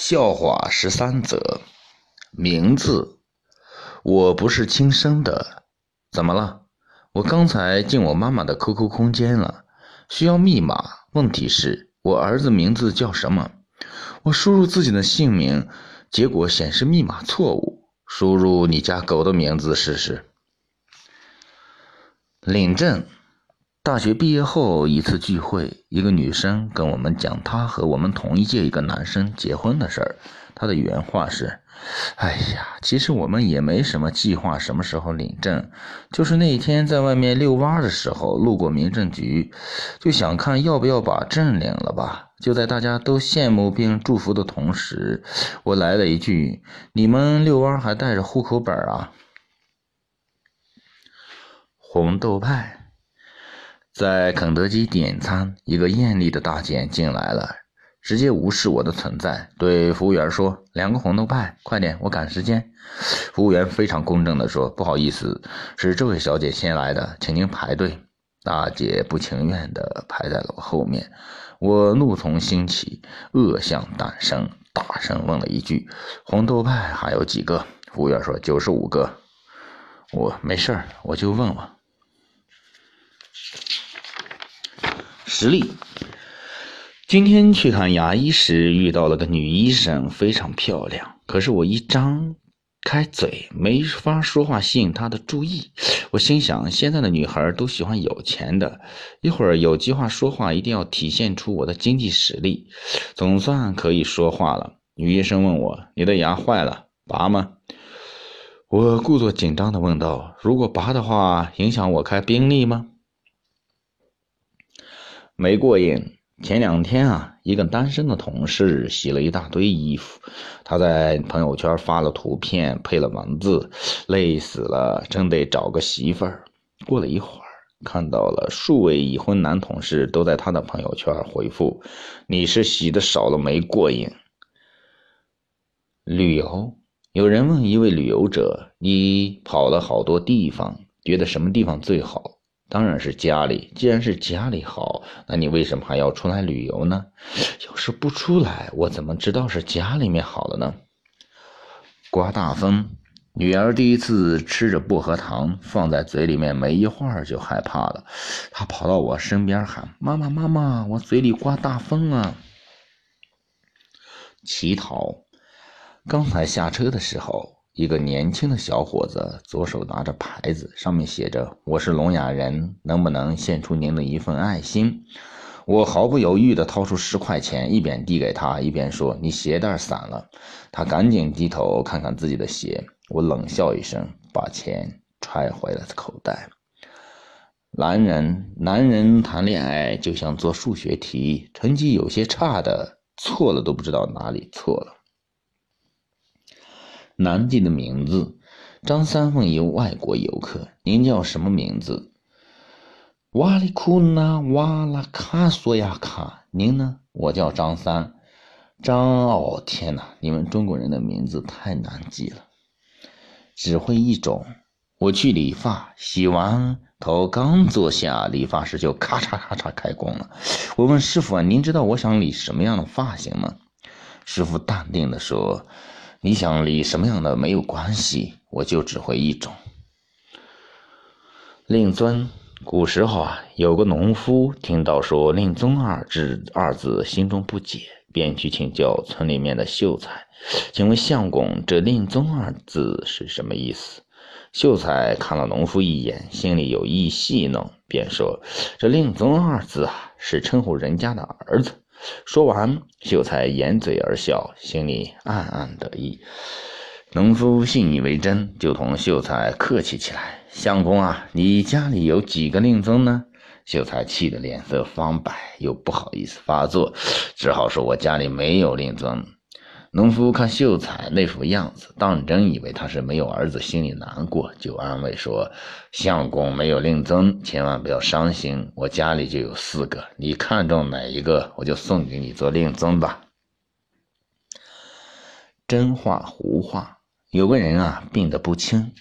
笑话十三则，名字，我不是亲生的，怎么了？我刚才进我妈妈的 QQ 空间了，需要密码。问题是，我儿子名字叫什么？我输入自己的姓名，结果显示密码错误。输入你家狗的名字试试。领证。大学毕业后一次聚会，一个女生跟我们讲她和我们同一届一个男生结婚的事儿。她的原话是：“哎呀，其实我们也没什么计划，什么时候领证，就是那天在外面遛弯的时候路过民政局，就想看要不要把证领了吧。就在大家都羡慕并祝福的同时，我来了一句：你们遛弯还带着户口本啊？红豆派。”在肯德基点餐，一个艳丽的大姐进来了，直接无视我的存在，对服务员说：“两个红豆派，快点，我赶时间。”服务员非常公正的说：“不好意思，是这位小姐先来的，请您排队。”大姐不情愿的排在了我后面，我怒从心起，恶向胆生，大声问了一句：“红豆派还有几个？”服务员说：“九十五个。”我没事儿，我就问问。实例：今天去看牙医时遇到了个女医生，非常漂亮。可是我一张开嘴没法说话吸引她的注意。我心想，现在的女孩都喜欢有钱的。一会儿有计划说话，一定要体现出我的经济实力。总算可以说话了。女医生问我：“你的牙坏了，拔吗？”我故作紧张地问道：“如果拔的话，影响我开宾利吗？”没过瘾。前两天啊，一个单身的同事洗了一大堆衣服，他在朋友圈发了图片，配了文字，累死了，真得找个媳妇儿。过了一会儿，看到了数位已婚男同事都在他的朋友圈回复：“你是洗的少了没过瘾？”旅游，有人问一位旅游者：“你跑了好多地方，觉得什么地方最好？”当然是家里。既然是家里好，那你为什么还要出来旅游呢？要是不出来，我怎么知道是家里面好了呢？刮大风，女儿第一次吃着薄荷糖，放在嘴里面没一会儿就害怕了，她跑到我身边喊：“妈妈，妈妈，我嘴里刮大风啊！”乞讨，刚才下车的时候。一个年轻的小伙子，左手拿着牌子，上面写着“我是聋哑人，能不能献出您的一份爱心？”我毫不犹豫地掏出十块钱，一边递给他，一边说：“你鞋带散了。”他赶紧低头看看自己的鞋。我冷笑一声，把钱揣回了口袋。男人，男人谈恋爱就像做数学题，成绩有些差的，错了都不知道哪里错了。难记的名字，张三问一外国游客：“您叫什么名字？”瓦里库纳瓦拉卡索亚卡。您呢？我叫张三。张哦，天哪！你们中国人的名字太难记了，只会一种。我去理发，洗完头刚坐下，理发师就咔嚓咔嚓开工了。我问师傅：“啊，您知道我想理什么样的发型吗？”师傅淡定地说。你想理什么样的没有关系，我就只会一种。令尊，古时候啊，有个农夫听到说“令尊”二字二字，心中不解，便去请教村里面的秀才，请问相公，这“令尊”二字是什么意思？秀才看了农夫一眼，心里有意戏弄，便说：“这‘令尊’二字啊，是称呼人家的儿子。”说完，秀才掩嘴而笑，心里暗暗得意。农夫信以为真，就同秀才客气起来：“相公啊，你家里有几个令尊呢？”秀才气得脸色发白，又不好意思发作，只好说：“我家里没有令尊。”农夫看秀才那副样子，当真以为他是没有儿子，心里难过，就安慰说：“相公没有令尊，千万不要伤心。我家里就有四个，你看中哪一个，我就送给你做令尊吧。”真话胡话，有个人啊病得不轻，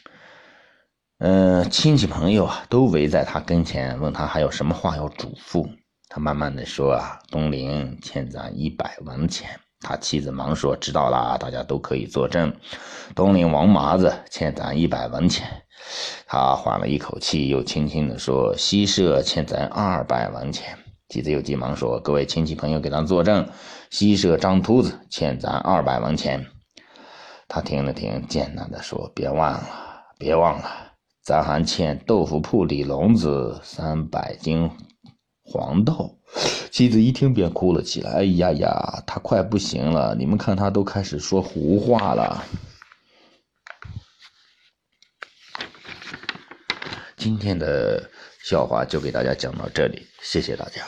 嗯，亲戚朋友啊都围在他跟前，问他还有什么话要嘱咐。他慢慢的说啊：“东林欠咱一百文钱。”他妻子忙说：“知道啦，大家都可以作证。东陵王麻子欠咱一百文钱。”他缓了一口气，又轻轻地说：“西社欠咱二百文钱。”妻子又急忙说：“各位亲戚朋友，给咱作证，西社张秃子欠咱二百文钱。”他听了听，艰难地说：“别忘了，别忘了，咱还欠豆腐铺李聋子三百斤黄豆。”妻子一听便哭了起来：“哎呀呀，他快不行了！你们看，他都开始说胡话了。”今天的笑话就给大家讲到这里，谢谢大家。